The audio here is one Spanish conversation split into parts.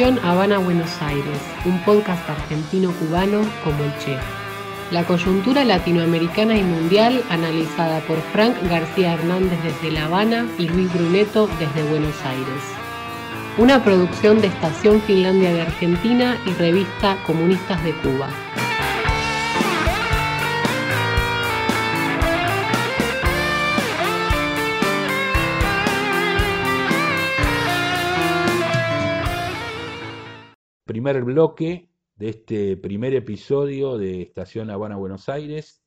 Estación Habana Buenos Aires, un podcast argentino-cubano como el Che. La coyuntura latinoamericana y mundial analizada por Frank García Hernández desde La Habana y Luis Bruneto desde Buenos Aires. Una producción de Estación Finlandia de Argentina y revista Comunistas de Cuba. Primer bloque de este primer episodio de Estación Habana Buenos Aires.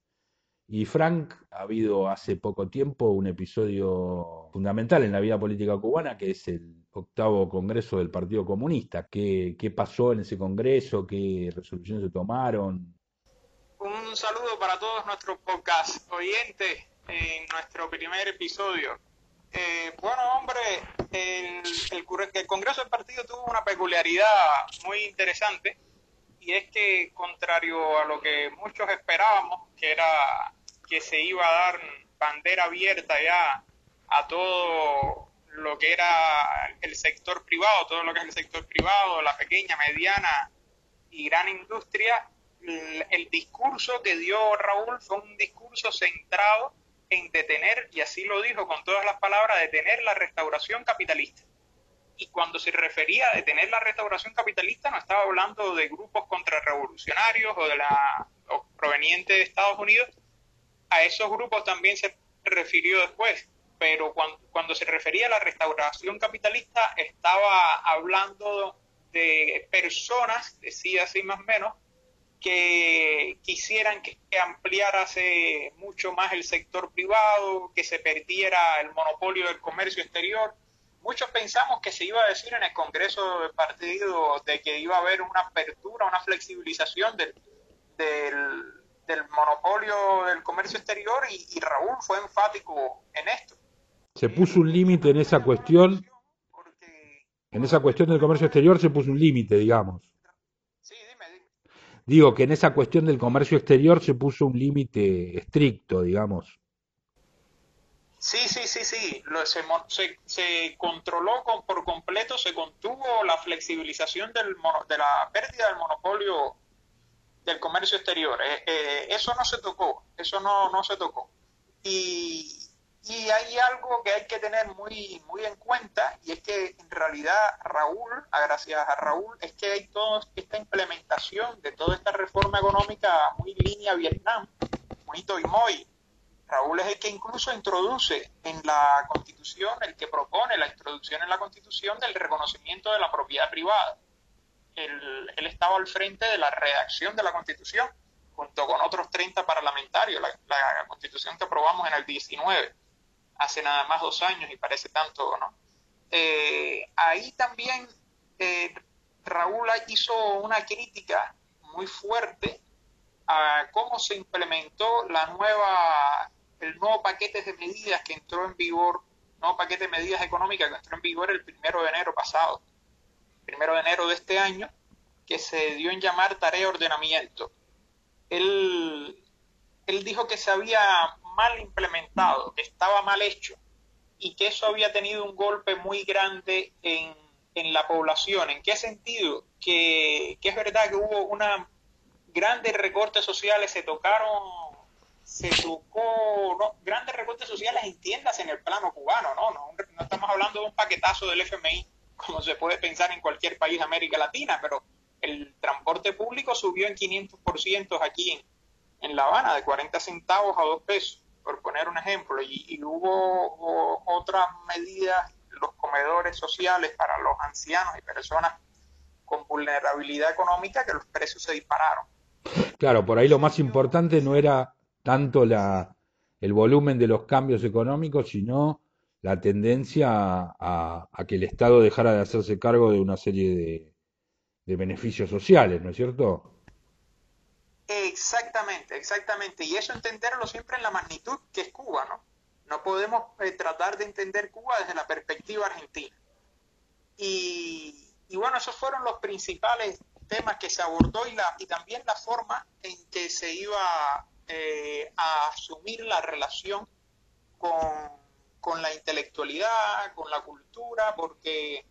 Y Frank, ha habido hace poco tiempo un episodio fundamental en la vida política cubana, que es el octavo Congreso del Partido Comunista. ¿Qué, qué pasó en ese Congreso? ¿Qué resoluciones se tomaron? Un saludo para todos nuestros podcast oyentes en nuestro primer episodio. Eh, bueno, hombre, el, el, Congreso del Partido tuvo una peculiaridad muy interesante y es que, contrario a lo que muchos esperábamos, que era que se iba a dar bandera abierta ya a todo lo que era el sector privado, todo lo que es el sector privado, la pequeña, mediana y gran industria, el discurso que dio Raúl fue un discurso centrado en detener, y así lo dijo con todas las palabras, detener la restauración capitalista. Y cuando se refería a detener la restauración capitalista, no estaba hablando de grupos contrarrevolucionarios o de la provenientes de Estados Unidos. A esos grupos también se refirió después, pero cuando, cuando se refería a la restauración capitalista, estaba hablando de personas, decía así más o menos, que quisieran que, ampliarase mucho más el sector privado, que se perdiera el monopolio del comercio exterior. Muchos pensamos que se iba a decir en el Congreso del partido de que iba a haber una apertura, una flexibilización del, del, monopolio del comercio exterior y, y Raúl fue enfático en esto. Se puso un límite en esa cuestión. En esa cuestión del comercio exterior se puso un límite, digamos. Digo que en esa cuestión del comercio exterior se puso un límite estricto, digamos. Sí, sí, sí, sí. se, se, controló con, por completo, se contuvo la flexibilización del de la pérdida del monopolio del comercio exterior. Eh, eh, eso no se tocó, eso no, no se tocó. Y, y hay algo que hay que tener muy, muy en cuenta y es que en realidad Raúl, gracias a Raúl, es que hay toda esta implementación de toda esta reforma económica muy línea Vietnam, muy y muy. Raúl es el que incluso introduce en la Constitución, el que propone la introducción en la Constitución del reconocimiento de la propiedad privada. Él, él estaba al frente de la redacción de la Constitución junto con otros 30 parlamentarios, la, la Constitución que aprobamos en el 19 hace nada más dos años y parece tanto, ¿no? Eh, ahí también eh, Raúl hizo una crítica muy fuerte a cómo se implementó la nueva, el nuevo paquete de medidas que entró en vigor, nuevo paquete de medidas económicas que entró en vigor el primero de enero pasado, primero de enero de este año, que se dio en llamar tarea de ordenamiento. Él, él dijo que se había mal implementado, que estaba mal hecho y que eso había tenido un golpe muy grande en, en la población. ¿En qué sentido? Que, que, es verdad que hubo una grandes recortes sociales, se tocaron, se tocó, no, grandes recortes sociales entiendas en el plano cubano, ¿no? ¿no? No estamos hablando de un paquetazo del FMI, como se puede pensar en cualquier país de América Latina, pero el transporte público subió en 500% aquí en, en La Habana, de 40 centavos a 2 pesos por poner un ejemplo, y, hubo, otras medidas, los comedores sociales para los ancianos y personas con vulnerabilidad económica, que los precios se dispararon. Claro, por ahí lo más importante no era tanto la, el volumen de los cambios económicos, sino la tendencia a, que el Estado dejara de hacerse cargo de una serie de, de beneficios sociales, ¿no es cierto? Exactamente, exactamente. Y eso entenderlo siempre en la magnitud que es Cuba, ¿no? No podemos eh, tratar de entender Cuba desde la perspectiva argentina. Y, bueno, esos fueron los principales temas que se abordó y, también la forma en que se iba eh, a asumir la relación con, con la intelectualidad, con la cultura, porque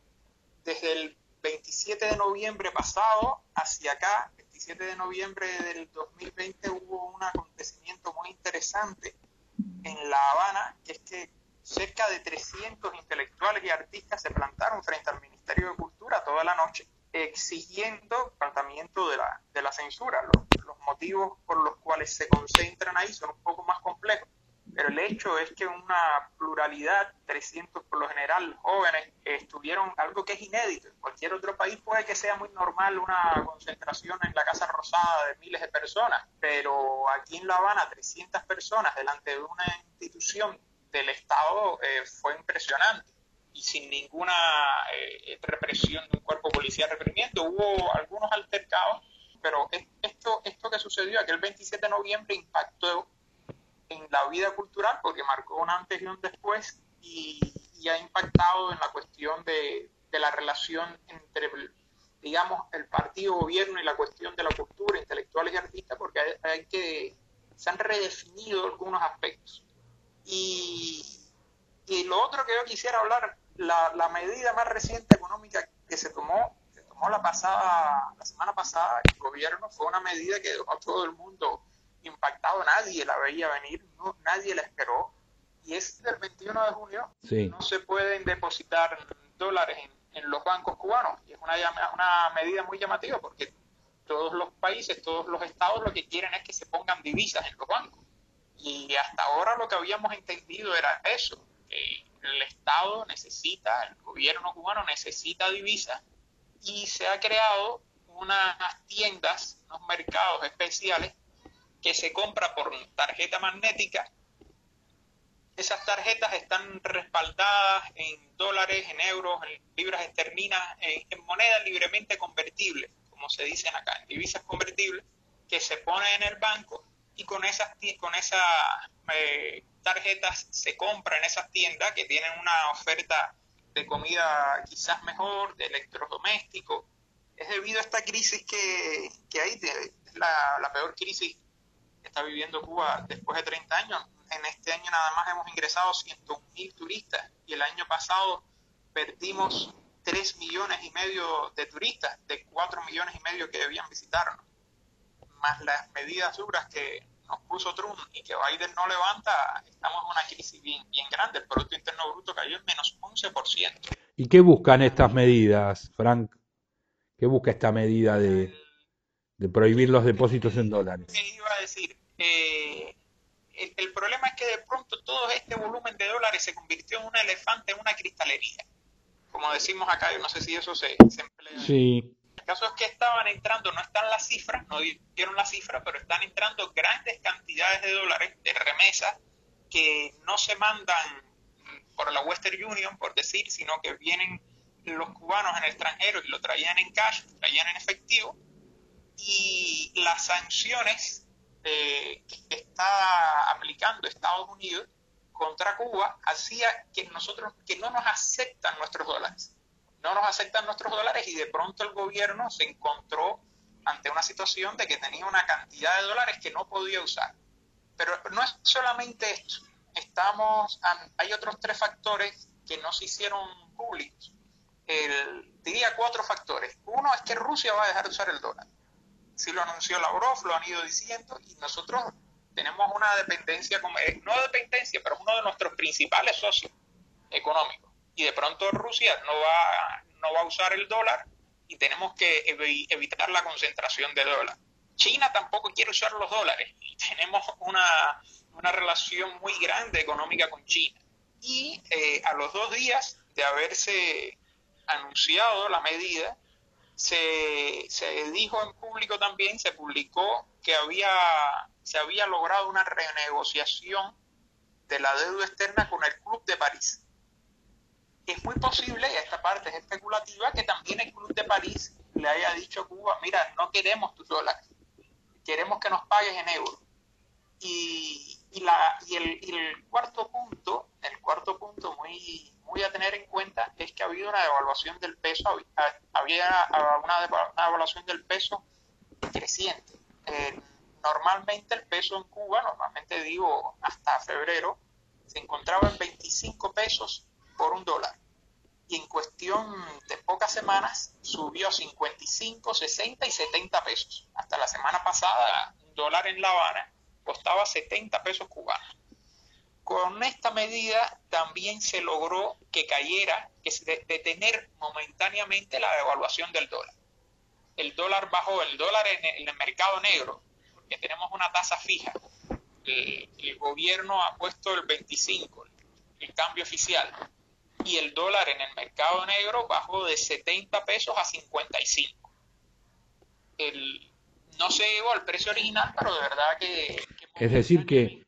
desde el 27 de noviembre pasado hacia acá, 27 de noviembre del 2020, hubo un acontecimiento muy interesante en La Habana, que es que cerca de 300 intelectuales y artistas se plantaron frente al Ministerio de Cultura toda la noche exigiendo tratamiento de la, de la censura. Los, los, motivos por los cuales se concentran ahí son un poco más complejos, pero el hecho es que una pluralidad, 300 por lo general jóvenes, estuvieron algo que es inédito. En cualquier otro país puede que sea muy normal una concentración en la Casa Rosada de miles de personas, pero aquí en La Habana 300 personas delante de una institución del Estado eh, fue impresionante y sin ninguna eh, represión de un cuerpo policial reprimiendo. Hubo algunos altercados, pero esto, esto que sucedió aquel 27 de noviembre impactó en la vida cultural porque marcó un antes y un después y, ha impactado en la cuestión de, de la relación entre, digamos, el partido gobierno y la cuestión de la cultura, intelectuales y artistas, porque hay que, se han redefinido algunos aspectos. Y, y lo otro que yo quisiera hablar la, la, medida más reciente económica que se tomó la pasada, la semana pasada, el gobierno fue una medida que dejó a todo el mundo impactado, nadie la veía venir, no, nadie la esperó, y es del 21 de junio, no se pueden depositar dólares en, en, los bancos cubanos, y es una, una medida muy llamativa porque todos los países, todos los estados lo que quieren es que se pongan divisas en los bancos. Y hasta ahora lo que habíamos entendido era eso, que el Estado necesita, el gobierno cubano necesita divisas y se ha creado unas tiendas, unos mercados especiales que se compra por tarjeta magnética. Esas tarjetas están respaldadas en dólares, en euros, en libras esterlinas, en, monedas libremente convertibles, como se dicen acá, en divisas convertibles, que se ponen en el banco y con esas, con esas eh, tarjetas se compra en esas tiendas que tienen una oferta de comida quizás mejor, de electrodomésticos. Es debido a esta crisis que, que hay, es la, la, peor crisis que está viviendo Cuba después de 30 años. En este año nada más hemos ingresado 101 mil turistas y el año pasado perdimos 3 millones y medio de turistas de 4 millones y medio que debían visitarnos, más las medidas duras que nos puso Trump y que Biden no levanta, estamos en una crisis bien, bien grande. El Producto Interno Bruto cayó en menos 11%. ¿Y qué buscan estas medidas, Frank? ¿Qué busca esta medida de, de prohibir los depósitos en dólares? ¿Qué iba a decir? Eh, el, el, problema es que de pronto todo este volumen de dólares se convirtió en un elefante en una cristalería. Como decimos acá, yo no sé si eso se, se emplea. Sí, el caso es que estaban entrando, no están las cifras, no dieron las cifras, pero están entrando grandes cantidades de dólares de remesas que no se mandan por la Western Union, por decir, sino que vienen los cubanos en el extranjero y lo traían en cash, lo traían en efectivo, y las sanciones eh, que está aplicando Estados Unidos contra Cuba hacía que nosotros que no nos aceptan nuestros dólares no nos aceptan nuestros dólares y de pronto el gobierno se encontró ante una situación de que tenía una cantidad de dólares que no podía usar. Pero no es solamente esto. Estamos, hay otros tres factores que no se hicieron públicos. El, diría cuatro factores. Uno es que Rusia va a dejar de usar el dólar. Si lo anunció Lavrov, lo han ido diciendo, y nosotros tenemos una dependencia, eh, no dependencia, pero uno de nuestros principales socios económicos y de pronto Rusia no va, no va a usar el dólar y tenemos que evitar la concentración de dólar. China tampoco quiere usar los dólares y tenemos una, una relación muy grande económica con China. Y eh, a los dos días de haberse anunciado la medida, se, se dijo en público también, se publicó que había, se había logrado una renegociación de la deuda externa con el Club de París es muy posible, y esta parte es especulativa, que también el Club de París le haya dicho a Cuba, mira, no queremos tus dólares, queremos que nos pagues en euros. Y, y, la, y, el, y el cuarto punto, el cuarto punto muy, muy a tener en cuenta habido una devaluación del peso, había una, devaluación del peso creciente. Eh, normalmente el peso en Cuba, normalmente digo hasta febrero, se encontraba en 25 pesos por un dólar. y en cuestión de pocas semanas subió a 55, 60 y 70 pesos. Hasta la semana pasada, un dólar en La Habana costaba 70 pesos cubanos. Con esta medida también se logró que cayera, que se detener momentáneamente la devaluación del dólar. El dólar bajó, el dólar en el mercado negro, porque tenemos una tasa fija. El, el gobierno ha puesto el 25, el cambio oficial y el dólar en el mercado negro bajó de 70 pesos a 55. El, no se llegó al precio original, pero de verdad que... es decir, que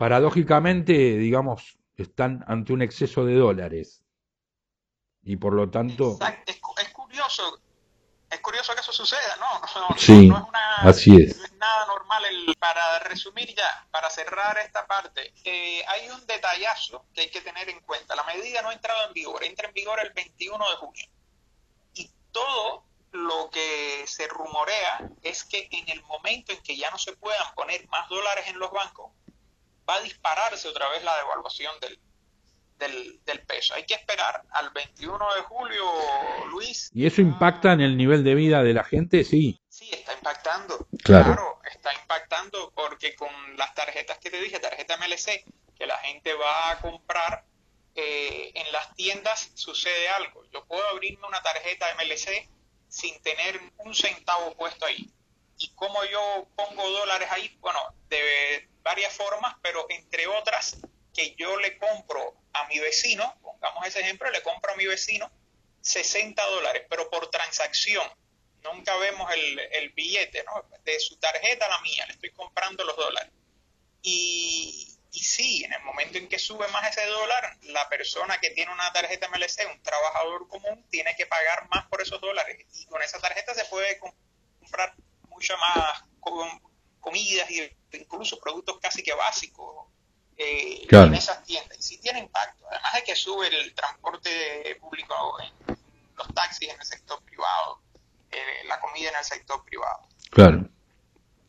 paradójicamente, digamos, están ante un exceso de dólares. Y por lo tanto... Exacto. Es, curioso es curioso que eso suceda, ¿no? no, sí, no es una, así es. No es nada normal. El, para resumir ya, para cerrar esta parte, eh, hay un detallazo que hay que tener en cuenta. La medida no ha entrado en vigor, entra en vigor el 21 de junio. Y todo lo que se rumorea es que en el momento en que ya no se puedan poner más dólares en los bancos, va a dispararse otra vez la devaluación del, del, peso. Hay que esperar al 21 de julio, Luis. ¿Y eso impacta en el nivel de vida de la gente? Sí. Sí, está impactando. Claro. está impactando porque con las tarjetas que te dije, tarjeta MLC, que la gente va a comprar eh, en las tiendas, sucede algo. Yo puedo abrirme una tarjeta MLC sin tener un centavo puesto ahí. ¿Y cómo yo pongo dólares ahí? Bueno, de varias formas, pero entre otras, que yo le compro a mi vecino, pongamos ese ejemplo, le compro a mi vecino 60 dólares, pero por transacción. Nunca vemos el, billete, ¿no? De su tarjeta a la mía, le estoy comprando los dólares. Y, y sí, en el momento en que sube más ese dólar, la persona que tiene una tarjeta MLC, un trabajador común, tiene que pagar más por esos dólares. Y con esa tarjeta se puede comprar mucha más comidas y incluso productos casi que básicos eh, en esas tiendas. Y sí tiene impacto. Además de que sube el transporte público en los taxis en el sector privado, eh, la comida en el sector privado. Claro.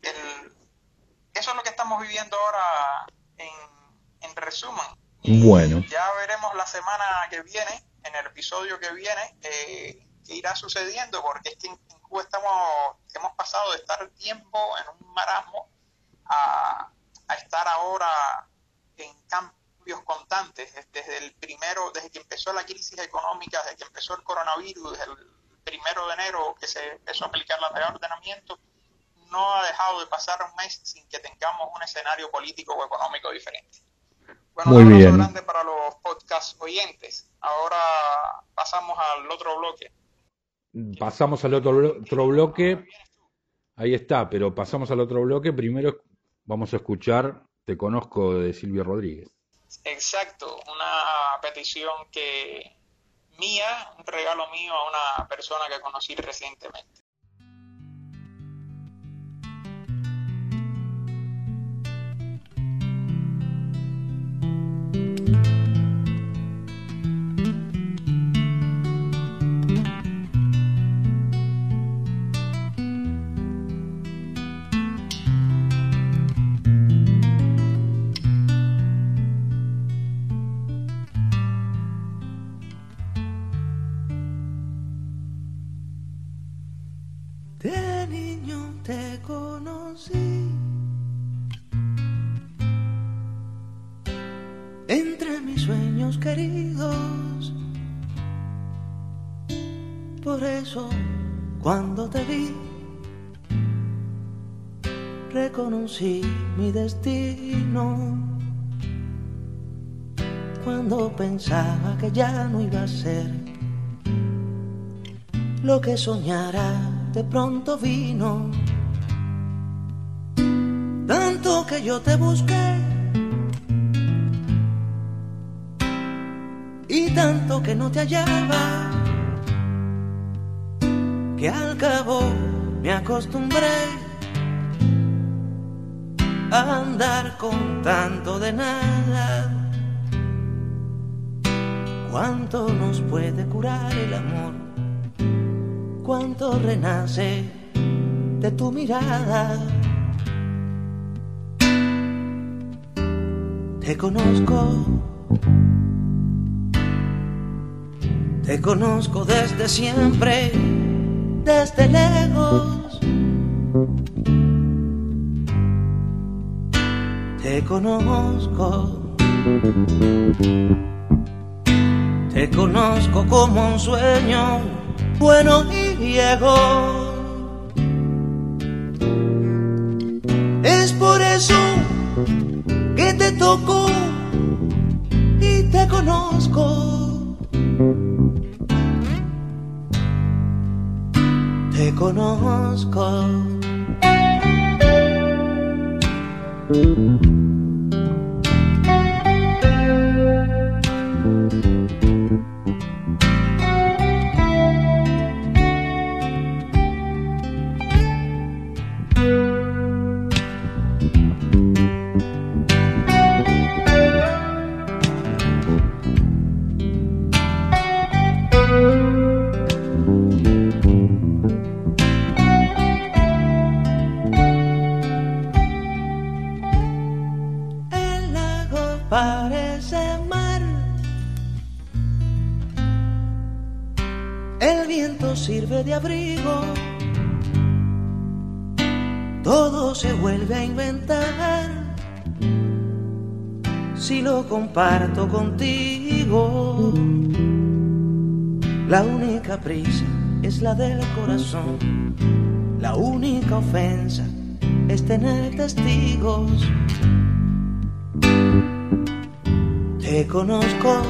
eso es lo que estamos viviendo ahora en, resumen. bueno. Ya veremos la semana que viene, en el episodio que viene, eh, qué irá sucediendo, porque es que en, Cuba estamos, hemos pasado de estar tiempo en un marasmo a, a estar ahora en cambios constantes, desde el primero, desde que empezó la crisis económica, desde que empezó el coronavirus, desde el primero de enero que se empezó a aplicar el reordenamiento, no ha dejado de pasar un mes sin que tengamos un escenario político o económico diferente. Bueno, Muy un bien. grande para los podcast oyentes. Ahora pasamos al otro bloque. Pasamos al otro, otro bloque. Ahí está, pero pasamos al otro bloque. Primero vamos a escuchar te conozco de Silvio Rodríguez. Exacto, una petición que mía, un regalo mío a una persona que conocí recientemente. Cuando te vi, reconocí mi destino. Cuando pensaba que ya no iba a ser lo que soñara, de pronto vino. Tanto que yo te busqué. Y tanto que no te hallaba que al cabo me acostumbré a andar con tanto de nada. Cuánto nos puede curar el amor, cuánto renace de tu mirada. Te conozco Te conozco desde siempre, desde lejos. Te conozco. Te conozco como un sueño bueno y viejo. Es por eso que te toco y te conozco. Conozco. Comparto contigo, la única prisa es la del corazón. La única ofensa es tener testigos. Te conozco.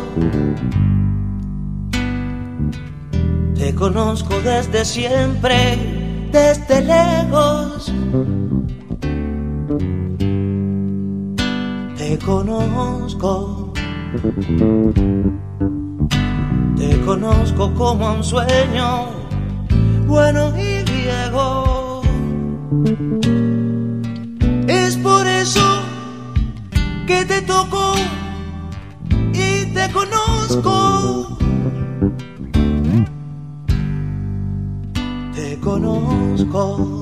Te conozco desde siempre, desde lejos. Te conozco. Te conozco como un sueño bueno y viejo. Es por eso que te toco y te conozco. Te conozco.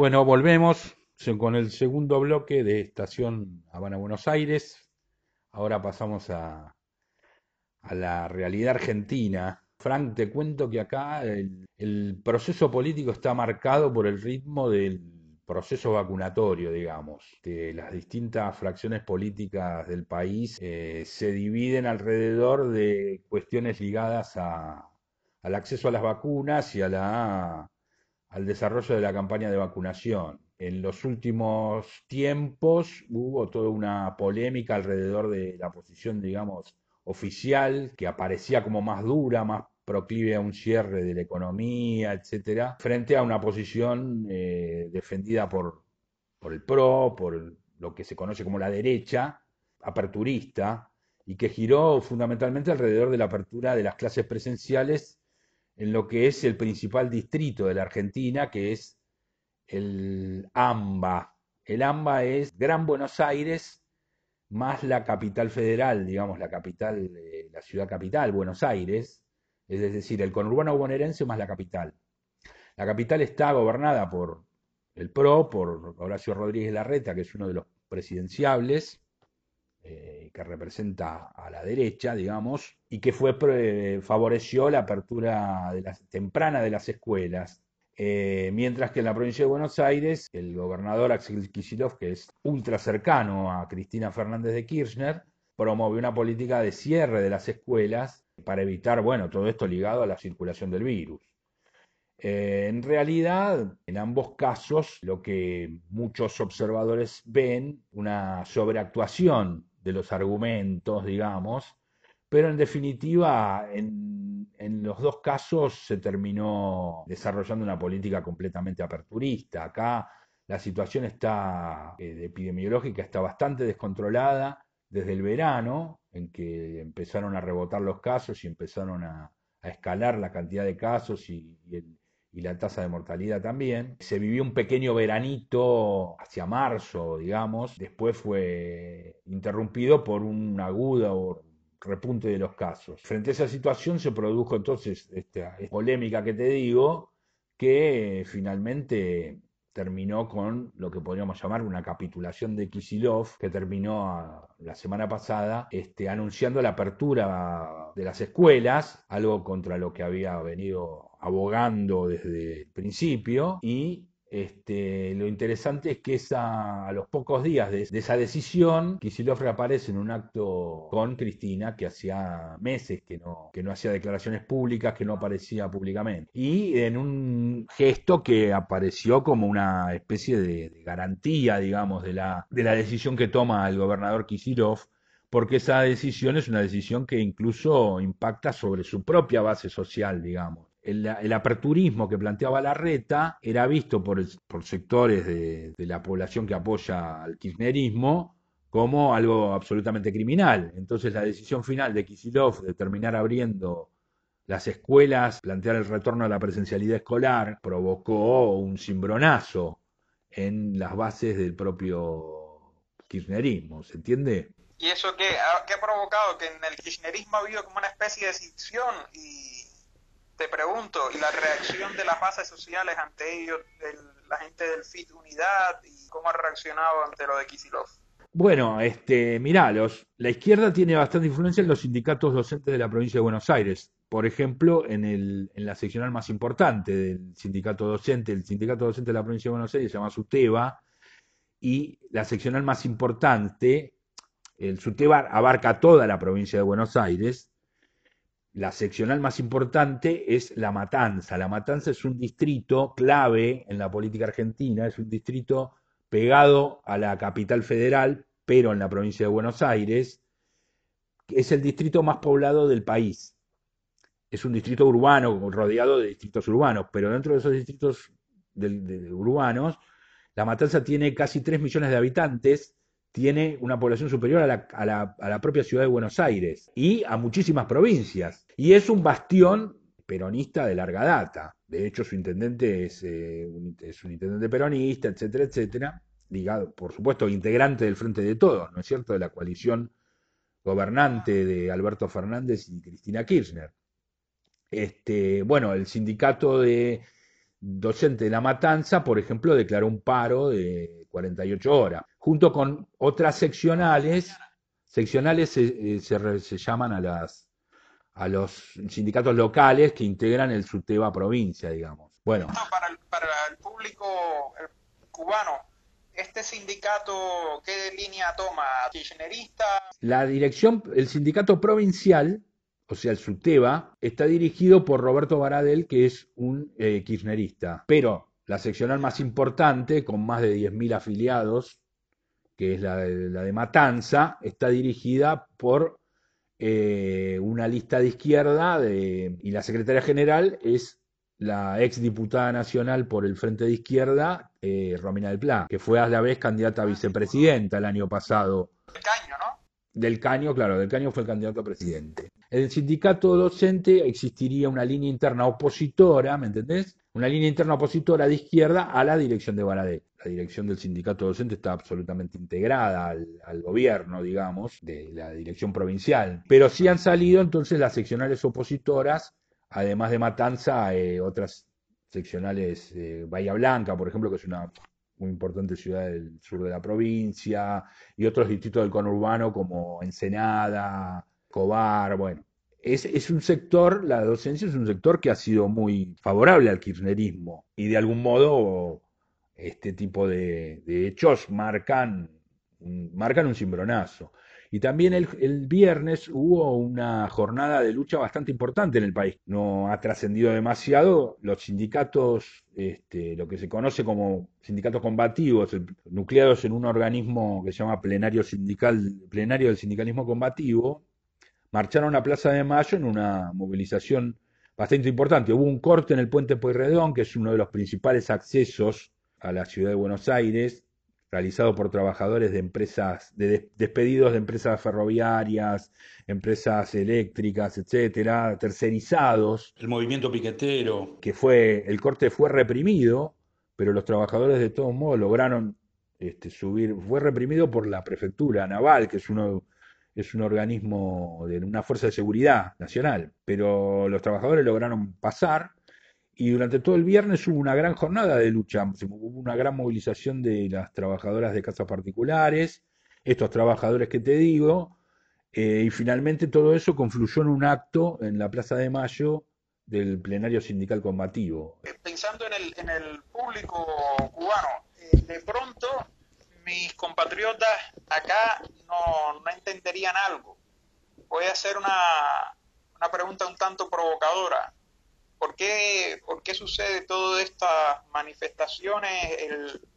Bueno, volvemos con el segundo bloque de Estación Habana Buenos Aires. Ahora pasamos a, la realidad argentina. Frank, te cuento que acá el, proceso político está marcado por el ritmo del proceso vacunatorio, digamos. Que las distintas fracciones políticas del país eh, se dividen alrededor de cuestiones ligadas a, al acceso a las vacunas y a la al desarrollo de la campaña de vacunación. En los últimos tiempos hubo toda una polémica alrededor de la posición, digamos, oficial, que aparecía como más dura, más proclive a un cierre de la economía, etcétera, frente a una posición eh, defendida por, por el PRO, por lo que se conoce como la derecha, aperturista, y que giró fundamentalmente alrededor de la apertura de las clases presenciales en lo que es el principal distrito de la Argentina, que es el AMBA. El AMBA es Gran Buenos Aires más la capital federal, digamos, la capital, la ciudad capital, Buenos Aires, es decir, el conurbano bonaerense más la capital. La capital está gobernada por el PRO, por Horacio Rodríguez Larreta, que es uno de los presidenciables, eh, que representa a la derecha, digamos, y que eh, favoreció la apertura temprana de las escuelas. Eh, mientras que en la provincia de Buenos Aires, el gobernador Axel Kicillof, que es ultra cercano a Cristina Fernández de Kirchner, promovió una política de cierre de las escuelas para evitar, bueno, todo esto ligado a la circulación del virus. En realidad, en ambos casos, lo que muchos observadores ven, una sobreactuación de los argumentos, digamos, pero en definitiva, en, los dos casos se terminó desarrollando una política completamente aperturista. Acá la situación está eh, epidemiológica está bastante descontrolada desde el verano, en que empezaron a rebotar los casos y empezaron a, escalar la cantidad de casos y, y la tasa de mortalidad también. Se vivió un pequeño veranito hacia marzo, digamos, después fue interrumpido por un agudo repunte de los casos. Frente a esa situación se produjo entonces esta, polémica que te digo, que finalmente terminó con lo que podríamos llamar una capitulación de Kisilov, que terminó la semana pasada este, anunciando la apertura de las escuelas, algo contra lo que había venido abogando desde el principio, y este, lo interesante es que a los pocos días de, esa decisión, Kisilov reaparece en un acto con Cristina, que hacía meses que no, que no hacía declaraciones públicas, que no aparecía públicamente. Y en un gesto que apareció como una especie de, garantía, digamos, de la, de la decisión que toma el gobernador Kisilov porque esa decisión es una decisión que incluso impacta sobre su propia base social, digamos el, aperturismo que planteaba la reta era visto por, por sectores de, la población que apoya al kirchnerismo como algo absolutamente criminal. Entonces la decisión final de Kisilov de terminar abriendo las escuelas, plantear el retorno a la presencialidad escolar, provocó un cimbronazo en las bases del propio kirchnerismo, ¿se entiende? ¿Y eso qué ha, qué ha provocado? Que en el kirchnerismo ha habido como una especie de escisión y te pregunto, ¿y la reacción de las bases sociales ante ellos, la gente del FIT Unidad, y cómo ha reaccionado ante lo de Kisilov? Bueno, este, mirá, la izquierda tiene bastante influencia en los sindicatos docentes de la provincia de Buenos Aires. Por ejemplo, en, el, en la seccional más importante del sindicato docente, el sindicato docente de la provincia de Buenos Aires se llama SUTEBA, y la seccional más importante, el SUTEBA abarca toda la provincia de Buenos Aires, la seccional más importante es La Matanza. La Matanza es un distrito clave en la política argentina, es un distrito pegado a la capital federal, pero en la provincia de Buenos Aires. Es el distrito más poblado del país. Es un distrito urbano, rodeado de distritos urbanos, pero dentro de esos distritos urbanos, La Matanza tiene casi 3 millones de habitantes tiene una población superior a la, a, la, a la, propia ciudad de Buenos Aires y a muchísimas provincias. Y es un bastión peronista de larga data. De hecho, su intendente es, eh, un, es un intendente peronista, etcétera, etcétera, ligado, por supuesto, integrante del Frente de Todos, ¿no es cierto?, de la coalición gobernante de Alberto Fernández y Cristina Kirchner. Este, bueno, el sindicato de docente de La Matanza, por ejemplo, declaró un paro de 48 horas junto con otras seccionales. Seccionales se, eh, se, llaman a, las, a los sindicatos locales que integran el SUTEBA provincia, digamos. Bueno. Para el, para el público cubano, ¿este sindicato qué línea toma? ¿Kirchnerista? La dirección, el sindicato provincial, o sea, el SUTEBA, está dirigido por Roberto Baradel, que es un eh, kirchnerista. Pero la seccional más importante, con más de 10.000 afiliados, que es la de, Matanza, está dirigida por eh, una lista de izquierda y la secretaria general es la ex diputada nacional por el Frente de Izquierda, eh, Romina del Pla, que fue a la vez candidata a vicepresidenta el año pasado. Del Caño, ¿no? Del Caño, claro, del Caño fue el candidato a presidente. En el sindicato docente existiría una línea interna opositora, ¿me entendés? Una línea interna opositora de izquierda a la dirección de Baradé la dirección del sindicato docente está absolutamente integrada al, gobierno, digamos, de la dirección provincial. Pero sí han salido entonces las seccionales opositoras, además de Matanza, eh, otras seccionales, eh, Bahía Blanca, por ejemplo, que es una muy importante ciudad del sur de la provincia, y otros distritos del conurbano como Ensenada, Cobar, bueno. Es, es, un sector, la docencia es un sector que ha sido muy favorable al kirchnerismo y de algún modo este tipo de, hechos marcan, marcan un cimbronazo. Y también el, viernes hubo una jornada de lucha bastante importante en el país. No ha trascendido demasiado. Los sindicatos, este, lo que se conoce como sindicatos combativos, nucleados en un organismo que se llama plenario sindical, plenario del sindicalismo combativo, marcharon a Plaza de Mayo en una movilización bastante importante. Hubo un corte en el puente Pueyrredón, que es uno de los principales accesos a la ciudad de Buenos Aires, realizado por trabajadores de empresas, de despedidos de empresas ferroviarias, empresas eléctricas, etcétera, tercerizados. El movimiento piquetero. Que fue, el corte fue reprimido, pero los trabajadores de todos modos lograron este, subir, fue reprimido por la prefectura naval, que es uno es un organismo de una fuerza de seguridad nacional, pero los trabajadores lograron pasar y durante todo el viernes hubo una gran jornada de lucha, hubo una gran movilización de las trabajadoras de casas particulares, estos trabajadores que te digo, eh, y finalmente todo eso confluyó en un acto en la Plaza de Mayo del plenario sindical combativo. Pensando en el, en el público cubano, eh, de pronto mis compatriotas acá no, entenderían algo. Voy a hacer una, una pregunta un tanto provocadora. ¿Por qué, por qué sucede todas estas manifestaciones? El,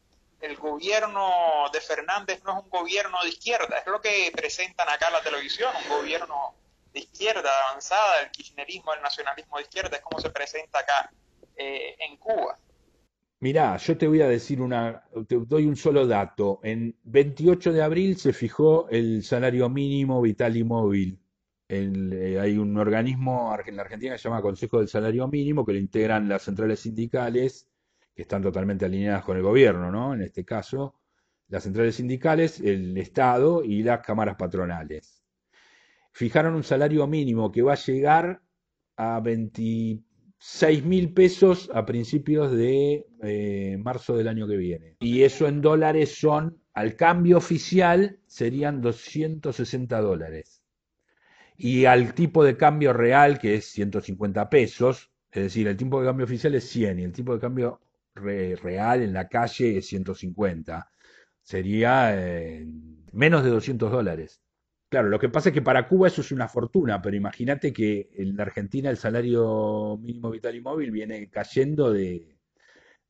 el gobierno de Fernández no es un gobierno de izquierda, es lo que presentan acá en la televisión, un gobierno de izquierda avanzada, el kirchnerismo, el nacionalismo de izquierda, es como se presenta acá eh, en Cuba. Mirá, yo te voy a decir una, te doy un solo dato. En 28 de abril se fijó el salario mínimo vital y móvil eh, hay un organismo en la Argentina que se llama Consejo del Salario Mínimo, que lo integran las centrales sindicales, que están totalmente alineadas con el gobierno, ¿no? En este caso, las centrales sindicales, el Estado y las cámaras patronales. Fijaron un salario mínimo que va a llegar a 26 mil pesos a principios de eh, marzo del año que viene. Y eso en dólares son, al cambio oficial, serían 260 dólares y al tipo de cambio real, que es 150 pesos, es decir, el tipo de cambio oficial es 100 y el tipo de cambio real en la calle es 150. Sería eh, menos de 200 dólares. Claro, lo que pasa es que para Cuba eso es una fortuna, pero imagínate que en la Argentina el salario mínimo vital y móvil viene cayendo de...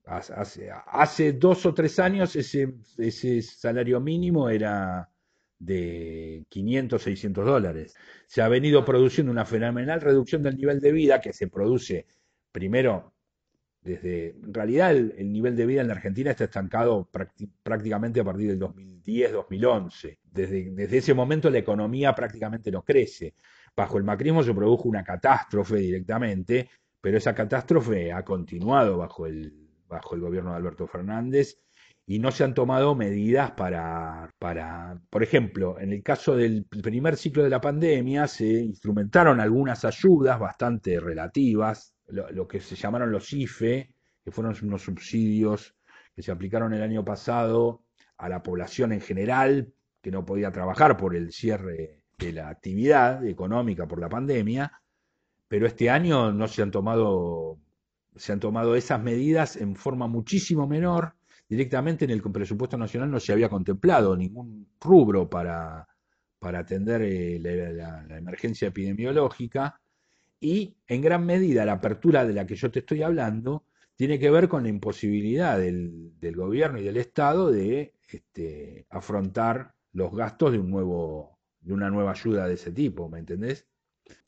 Hace, hace dos o tres años ese, ese salario mínimo era de 500, 600 dólares. Se ha venido produciendo una fenomenal reducción del nivel de vida que se produce primero desde, en realidad el, nivel de vida en la Argentina está estancado prácticamente a partir del 2010-2011. Desde, desde ese momento la economía prácticamente no crece. Bajo el macrismo se produjo una catástrofe directamente, pero esa catástrofe ha continuado bajo el, bajo el gobierno de Alberto Fernández y no se han tomado medidas para, para, por ejemplo, en el caso del primer ciclo de la pandemia se instrumentaron algunas ayudas bastante relativas, lo, que se llamaron los IFE, que fueron unos subsidios que se aplicaron el año pasado a la población en general que no podía trabajar por el cierre de la actividad económica por la pandemia, pero este año no se han tomado se han tomado esas medidas en forma muchísimo menor. Directamente en el presupuesto nacional no se había contemplado ningún rubro para, para atender eh, la, emergencia epidemiológica y en gran medida la apertura de la que yo te estoy hablando tiene que ver con la imposibilidad del, gobierno y del Estado de este, afrontar los gastos de un nuevo de una nueva ayuda de ese tipo, ¿me entendés?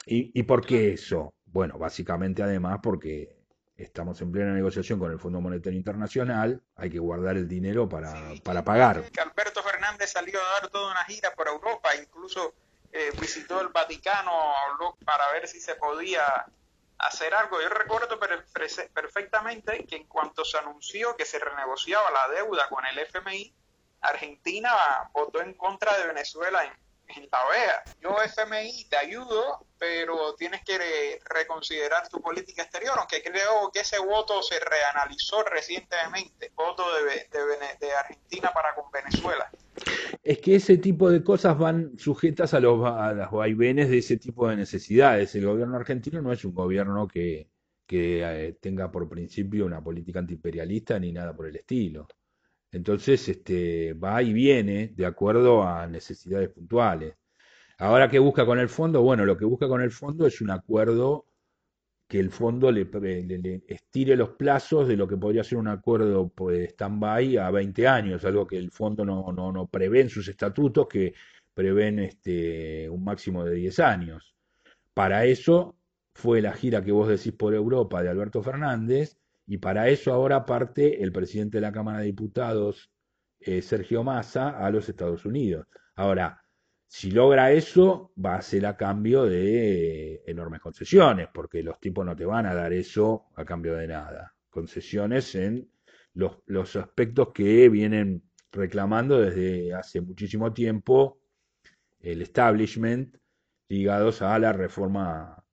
¿Y, ¿Y por qué eso? Bueno, básicamente además porque Estamos en plena negociación con el Fondo Monetario Internacional, hay que guardar el dinero para, para pagar. Alberto Fernández salió a dar toda una gira por Europa, incluso eh, visitó el Vaticano para ver si se podía hacer algo. Yo recuerdo perfectamente que en cuanto se anunció que se renegociaba la deuda con el FMI, Argentina votó en contra de Venezuela en en la. Yo FMI te ayudo, pero tienes que reconsiderar tu política exterior, aunque creo que ese voto se reanalizó recientemente, voto de, de, Argentina para con Venezuela. Es que ese tipo de cosas van sujetas a los, a los vaivenes de ese tipo de necesidades. El gobierno argentino no es un gobierno que, que eh, tenga por principio una política antiimperialista ni nada por el estilo. Entonces, este, va y viene de acuerdo a necesidades puntuales. Ahora, ¿qué busca con el fondo? Bueno, lo que busca con el fondo es un acuerdo que el fondo le, estire los plazos de lo que podría ser un acuerdo pues, stand-by a 20 años, algo que el fondo no, no, no prevé en sus estatutos, que prevén este, un máximo de 10 años. Para eso fue la gira que vos decís por Europa de Alberto Fernández, y para eso ahora parte el presidente de la Cámara de Diputados, eh, Sergio Massa, a los Estados Unidos. Ahora, si logra eso, va a ser a cambio de enormes concesiones, porque los tipos no te van a dar eso a cambio de nada. Concesiones en los, los aspectos que vienen reclamando desde hace muchísimo tiempo el establishment ligados a la reforma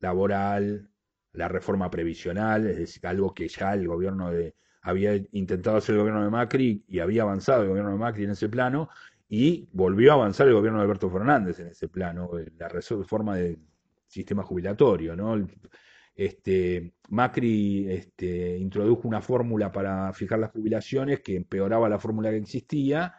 laboral, la reforma previsional, es decir, algo que ya el gobierno de había intentado hacer el gobierno de Macri y había avanzado el gobierno de Macri en ese plano y volvió a avanzar el gobierno de Alberto Fernández en ese plano, la reforma del sistema jubilatorio, ¿no? Este, Macri este, introdujo una fórmula para fijar las jubilaciones que empeoraba la fórmula que existía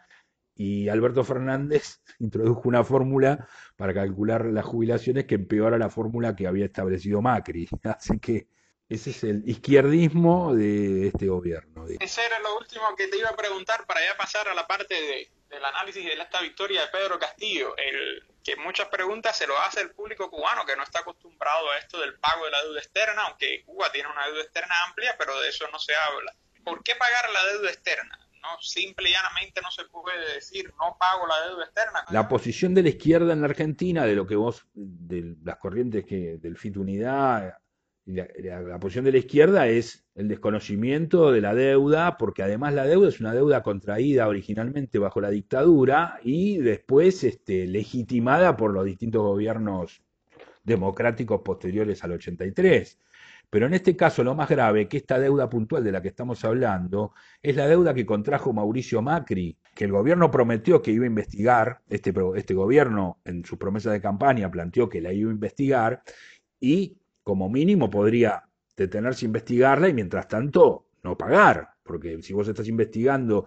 y Alberto Fernández introdujo una fórmula para calcular las jubilaciones que empeora la fórmula que había establecido Macri. Así que ese es el izquierdismo de este gobierno. Ese era lo último que te iba a preguntar para ya pasar a la parte de, del análisis de esta victoria de Pedro Castillo. El, que muchas preguntas se lo hace el público cubano que no está acostumbrado a esto del pago de la deuda externa, aunque Cuba tiene una deuda externa amplia, pero de eso no se habla. ¿Por qué pagar la deuda externa? No, simple y llanamente no se puede decir no pago la deuda externa. La posición de la izquierda en la Argentina, de lo que vos, de las corrientes que del FIT Unidad, la, posición de la izquierda es el desconocimiento de la deuda, porque además la deuda es una deuda contraída originalmente bajo la dictadura y después este, legitimada por los distintos gobiernos democráticos posteriores al 83. Pero en este caso lo más grave, que esta deuda puntual de la que estamos hablando, es la deuda que contrajo Mauricio Macri, que el gobierno prometió que iba a investigar, este, este gobierno en su promesa de campaña planteó que la iba a investigar y como mínimo podría detenerse a investigarla y mientras tanto no pagar, porque si vos estás investigando,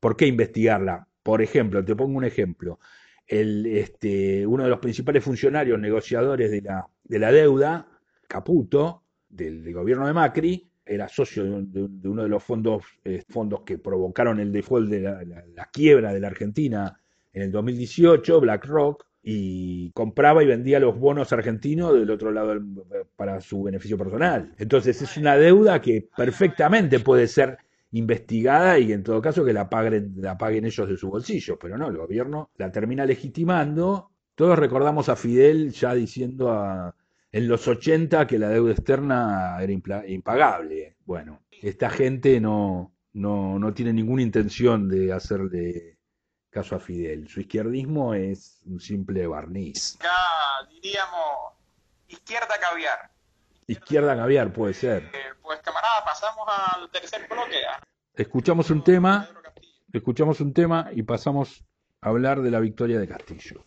¿por qué investigarla? Por ejemplo, te pongo un ejemplo. El, este, uno de los principales funcionarios negociadores de la, de la deuda, Caputo, del, gobierno de Macri, era socio de, uno de los fondos, eh, fondos que provocaron el default de la, quiebra de la Argentina en el 2018, BlackRock, y compraba y vendía los bonos argentinos del otro lado para su beneficio personal. Entonces es una deuda que perfectamente puede ser investigada y en todo caso que la paguen, la paguen ellos de su bolsillo, pero no, el gobierno la termina legitimando. Todos recordamos a Fidel ya diciendo a, en los 80 que la deuda externa era impagable. Bueno, esta gente no, no, no tiene ninguna intención de hacerle caso a Fidel. Su izquierdismo es un simple barniz. Acá diríamos izquierda caviar. Izquierda caviar puede ser. Eh, pues camarada, pasamos al tercer bloque. ¿ah? Escuchamos un tema, escuchamos un tema y pasamos a hablar de la victoria de Castillo.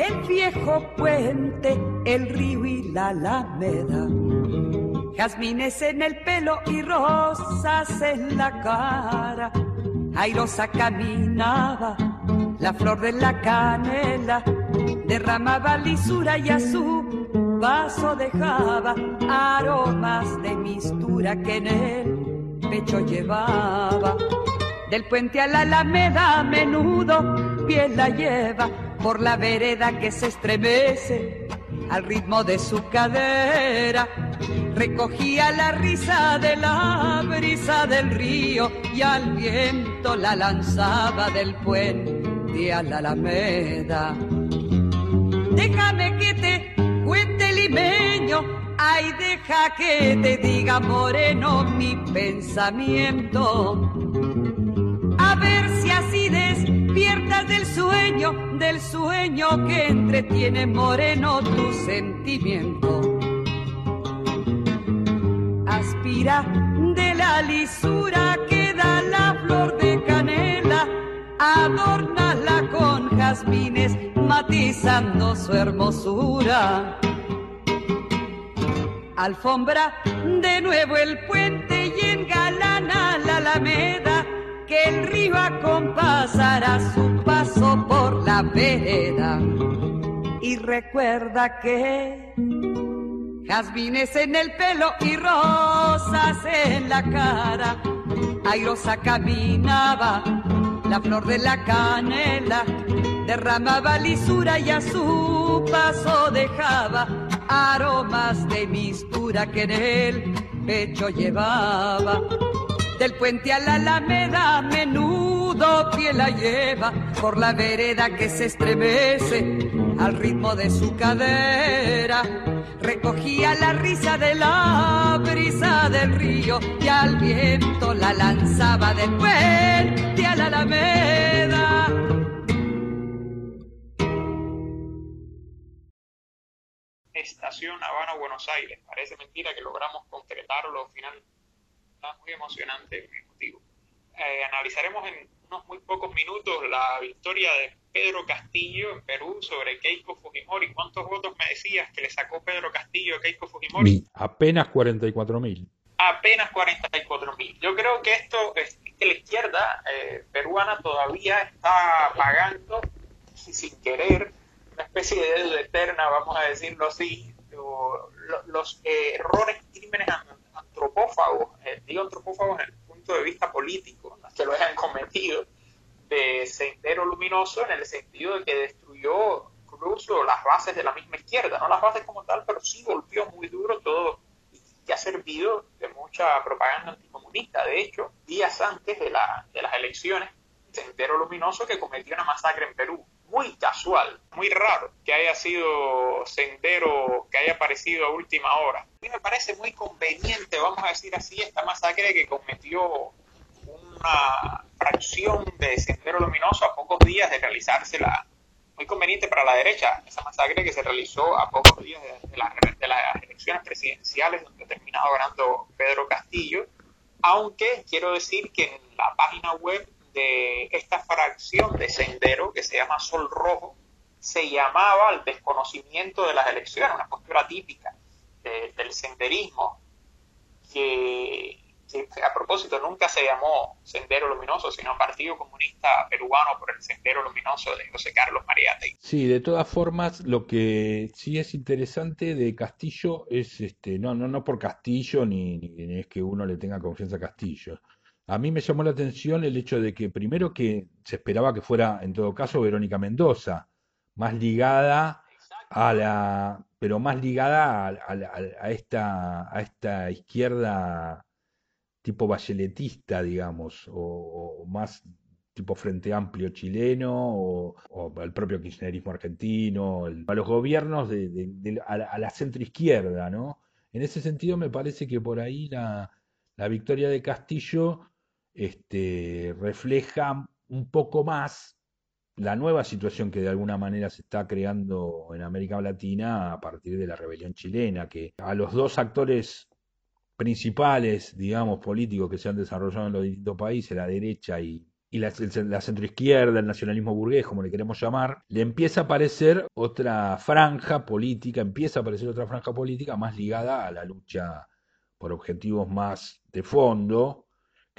el viejo puente, el río y la alameda. Jazmines en el pelo y rosas en la cara. Airosa caminaba, la flor de la canela derramaba lisura y a su vaso dejaba aromas de mistura que en el pecho llevaba. Del puente a la alameda a menudo piel la lleva por la vereda que se estremece al ritmo de su cadera. Recogía la risa de la brisa del río y al viento la lanzaba del puente a la alameda. Déjame que te cuente limeño, ay deja que te diga moreno mi pensamiento. A ver si así del sueño, que entretiene moreno tu sentimiento. Aspira de la lisura que da la flor de canela, adórnala con jazmines, matizando su hermosura. Alfombra de nuevo el puente y engalana la alameda que el río acompasará su por la vereda. Y recuerda que jazmines en el pelo y rosas en la cara, airosa caminaba la flor de la canela, derramaba lisura y a su paso dejaba aromas de mistura que en el pecho llevaba del puente a la alameda menudo pie la lleva por la vereda que se estremece al ritmo de su cadera. Recogía la risa de la brisa del río y al viento la lanzaba del puente a la alameda. Estación Habana, Buenos Aires. Parece mentira que logramos concretarlo finalmente muy emocionante, muy emotivo. Eh, analizaremos en unos muy pocos minutos la victoria de Pedro Castillo en Perú sobre Keiko Fujimori. ¿Cuántos votos me decías que le sacó Pedro Castillo a Keiko Fujimori? Apenas 44 mil. Apenas 44 mil. Yo creo que esto es que la izquierda eh, peruana todavía está pagando sin querer una especie de deuda eterna, vamos a decirlo así, los eh, errores crímenes antropófagos, eh, digo antropófagos en el punto de vista político, que lo hayan cometido, de Sendero Luminoso en el sentido de que destruyó incluso las bases de la misma izquierda, no las bases como tal, pero sí golpeó muy duro todo y que ha servido de mucha propaganda anticomunista. De hecho, días antes de, de las elecciones, Sendero Luminoso que cometió una masacre en Perú muy casual, muy raro que haya sido Sendero, que haya aparecido a última hora. A mí me parece muy conveniente, vamos a decir así, esta masacre que cometió una fracción de Sendero Luminoso a pocos días de realizarse la, muy conveniente para la derecha, esa masacre que se realizó a pocos días de, de las elecciones presidenciales donde ha terminado ganando Pedro Castillo, aunque quiero decir que en la página web de esta fracción de sendero que se llama Sol Rojo se llamaba el desconocimiento de las elecciones, una postura típica del senderismo, que, a propósito nunca se llamó Sendero Luminoso, sino Partido Comunista Peruano por el Sendero Luminoso de José Carlos Mariate. Sí, de todas formas, lo que sí es interesante de Castillo es, este, no, no, no por Castillo, ni, ni es que uno le tenga confianza a Castillo, a mí me llamó la atención el hecho de que primero que se esperaba que fuera, en todo caso, Verónica Mendoza, más ligada a la, pero más ligada a, esta, a esta izquierda tipo bacheletista, digamos, o, más tipo Frente Amplio chileno, o, al propio kirchnerismo argentino, a los gobiernos de, a, la, a centroizquierda, ¿no? En ese sentido me parece que por ahí la, la victoria de Castillo este, refleja un poco más la nueva situación que de alguna manera se está creando en América Latina a partir de la rebelión chilena, que a los dos actores principales, digamos, políticos que se han desarrollado en los distintos países, la derecha y, la, la centroizquierda, el nacionalismo burgués, como le queremos llamar, le empieza a aparecer otra franja política, empieza a aparecer otra franja política más ligada a la lucha por objetivos más de fondo,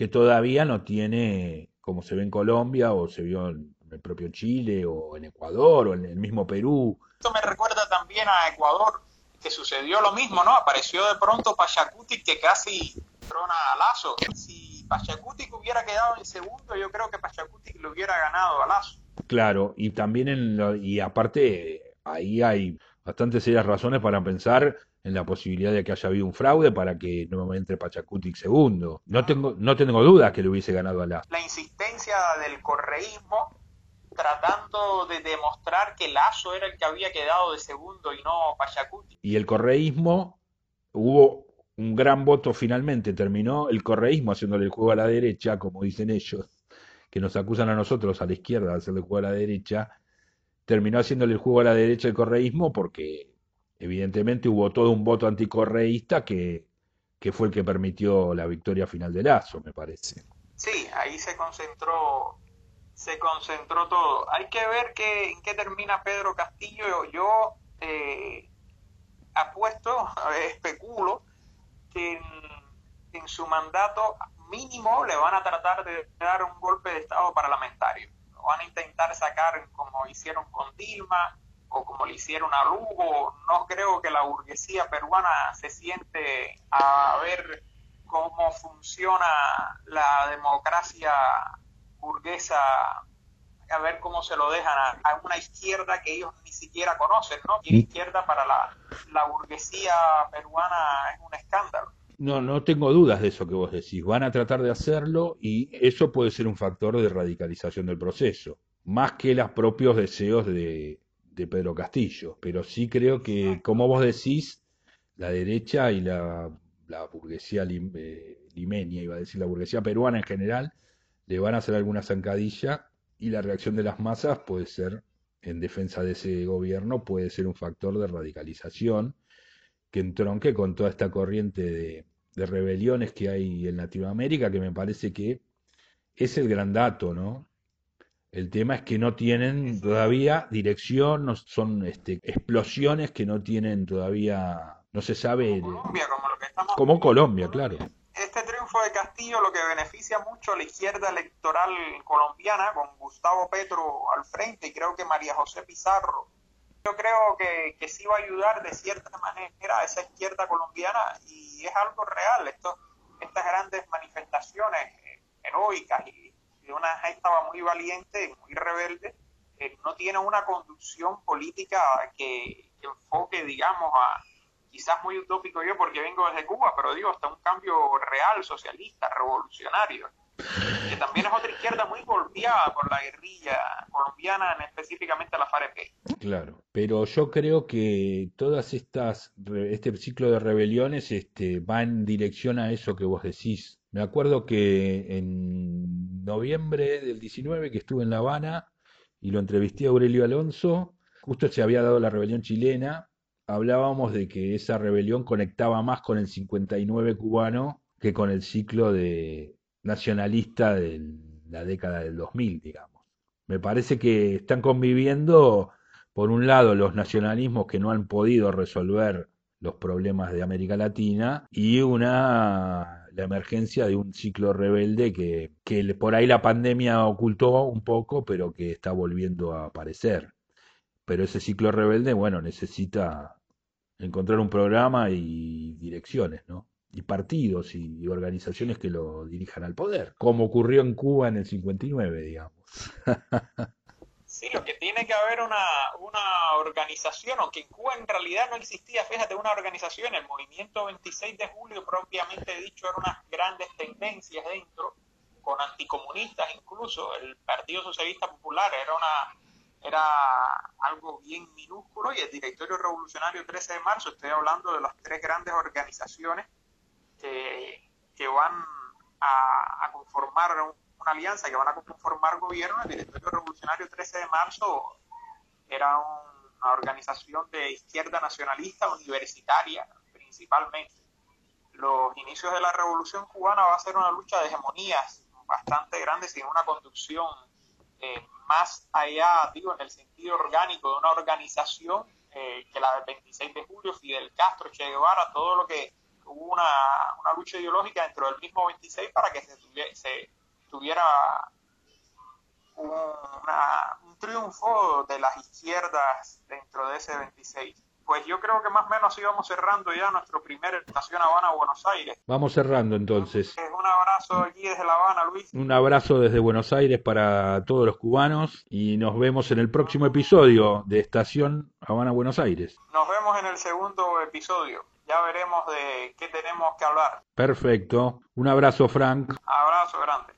que todavía no tiene, como se ve en Colombia o se vio en el propio Chile o en Ecuador o en el mismo Perú. Esto me recuerda también a Ecuador, que sucedió lo mismo, ¿no? Apareció de pronto Pachacuti que casi trona a Lazo, casi Pachacutic hubiera quedado en segundo, yo creo que Pachacutic le hubiera ganado a Lazo. Claro, y también en lo- y aparte ahí hay bastante serias razones para pensar en la posibilidad de que haya habido un fraude para que no entre Pachacutic segundo. No tengo, no tengo dudas que le hubiese ganado a Lazo. La insistencia del correísmo tratando de demostrar que Lazo era el que había quedado de segundo y no Pachacuti. Y el correísmo, hubo un gran voto finalmente, terminó el correísmo haciéndole el juego a la derecha, como dicen ellos, que nos acusan a nosotros a la izquierda de hacerle el juego a la derecha, terminó haciéndole el juego a la derecha el correísmo porque evidentemente hubo todo un voto anticorreísta que, que fue el que permitió la victoria final de Lazo, me parece. Sí, ahí se concentró, se concentró todo. Hay que ver que, en qué termina Pedro Castillo. Yo, eh, apuesto, especulo, que en, en su mandato mínimo le van a tratar de dar un golpe de Estado parlamentario. Lo van a intentar sacar como hicieron con Dilma o como le hicieron a Lugo. No creo que la burguesía peruana se siente a ver cómo funciona la democracia burguesa, a ver cómo se lo dejan a, a una izquierda que ellos ni siquiera conocen, ¿no? Y la izquierda para la, la burguesía peruana es un escándalo. No, no tengo dudas de eso que vos decís. Van a tratar de hacerlo y eso puede ser un factor de radicalización del proceso, más que los propios deseos de, de Pedro Castillo. Pero sí creo que, como vos decís, la derecha y la, la burguesía lim- eh, limeña, iba a decir la burguesía peruana en general, le van a hacer alguna zancadilla y la reacción de las masas puede ser, en defensa de ese gobierno, puede ser un factor de radicalización que entronque con toda esta corriente de, de rebeliones que hay en Latinoamérica, que me parece que es el gran dato, ¿no? El tema es que no tienen todavía dirección, no son este, explosiones que no tienen todavía, no se sabe, Como Colombia, como lo que estamos como Colombia, claro. este triunfo de Castillo lo que beneficia mucho a la izquierda electoral colombiana con Gustavo Petro al frente y creo que María José Pizarro. Yo creo que, que sí va a ayudar de cierta manera a esa izquierda colombiana y es algo real. Esto, estas grandes manifestaciones heroicas y, una estaba muy valiente, muy rebelde, eh, no tiene una conducción política que, que enfoque, digamos, a, quizás muy utópico yo porque vengo desde Cuba, pero digo, hasta un cambio real, socialista, revolucionario, que también es otra izquierda muy golpeada por la guerrilla colombiana, en específicamente la FAREP. Claro, pero yo creo que todas estas, este ciclo de rebeliones, este, va en dirección a eso que vos decís. Me acuerdo que en noviembre del 19 que estuve en La Habana y lo entrevisté a Aurelio Alonso, justo se había dado la rebelión chilena, hablábamos de que esa rebelión conectaba más con el 59 cubano que con el ciclo de nacionalista de la década del 2000, digamos. Me parece que están conviviendo, por un lado, los nacionalismos que no han podido resolver los problemas de América Latina y una la emergencia de un ciclo rebelde que, que por ahí la pandemia ocultó un poco, pero que está volviendo a aparecer. Pero ese ciclo rebelde, bueno, necesita encontrar un programa y direcciones, ¿no? Y partidos y organizaciones que lo dirijan al poder, como ocurrió en Cuba en el 59, digamos. Sí, lo que tiene que haber una, una organización, aunque en Cuba en realidad no existía, fíjate, una organización, el movimiento 26 de julio propiamente dicho era unas grandes tendencias dentro, con anticomunistas incluso, el Partido Socialista Popular era una era algo bien minúsculo y el Directorio Revolucionario 13 de marzo, estoy hablando de las tres grandes organizaciones que, que van a, a conformar un- una alianza, que van a conformar gobierno, el Directorio Revolucionario 13 de marzo era un- una organización de izquierda nacionalista universitaria principalmente. Los inicios de la revolución cubana va a ser una lucha de hegemonías bastante grande sin una conducción eh, más allá, digo, en el sentido orgánico de una organización eh, que la del 26 de julio, Fidel Castro, Che Guevara, todo lo que hubo una, una lucha ideológica dentro del mismo 26 para que se, se tuviera un, una- un triunfo de las izquierdas dentro de ese 26. pues yo creo que más o menos íbamos cerrando ya nuestro primer Estación Habana Buenos Aires. Vamos cerrando entonces. Un abrazo aquí desde La Habana, Luis. Un abrazo desde Buenos Aires para todos los cubanos y nos vemos en el próximo episodio de Estación Habana Buenos Aires. Nos vemos en el segundo episodio. Ya veremos de qué tenemos que hablar. Perfecto. Un abrazo, Frank. Abrazo grande.